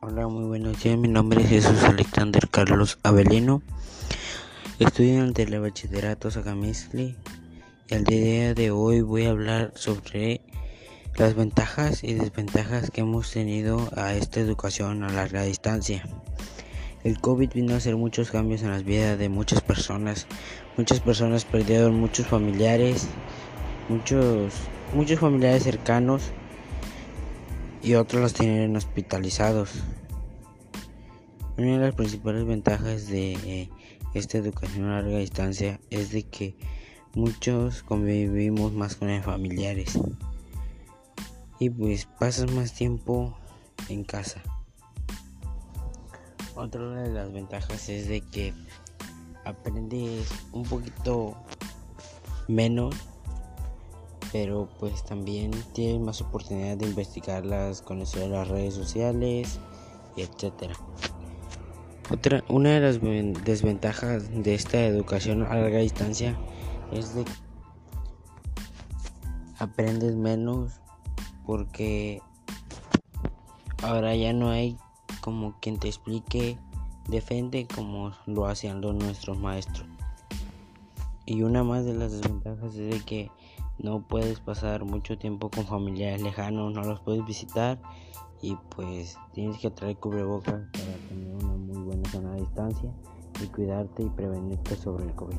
Hola, muy buenos días. Mi nombre es Jesús Alexander Carlos Avelino. Estudiante del bachillerato Sacamistli. Y al día de hoy voy a hablar sobre las ventajas y desventajas que hemos tenido a esta educación a larga distancia. El COVID vino a hacer muchos cambios en las vidas de muchas personas. Muchas personas perdieron muchos familiares, muchos, muchos familiares cercanos y otros los tienen hospitalizados. Una de las principales ventajas de eh, esta educación a larga distancia es de que muchos convivimos más con los familiares y pues pasas más tiempo en casa. Otra de las ventajas es de que aprendes un poquito menos pero pues también tienes más oportunidad de investigarlas, conocer las redes sociales, etcétera. Otra, una de las desventajas de esta educación a larga distancia es de que aprendes menos porque ahora ya no hay como quien te explique de como lo hacían los nuestros maestros. Y una más de las desventajas es de que no puedes pasar mucho tiempo con familiares lejanos, no los puedes visitar y pues tienes que traer cubrebocas para tener una muy buena zona de distancia y cuidarte y prevenirte sobre el COVID.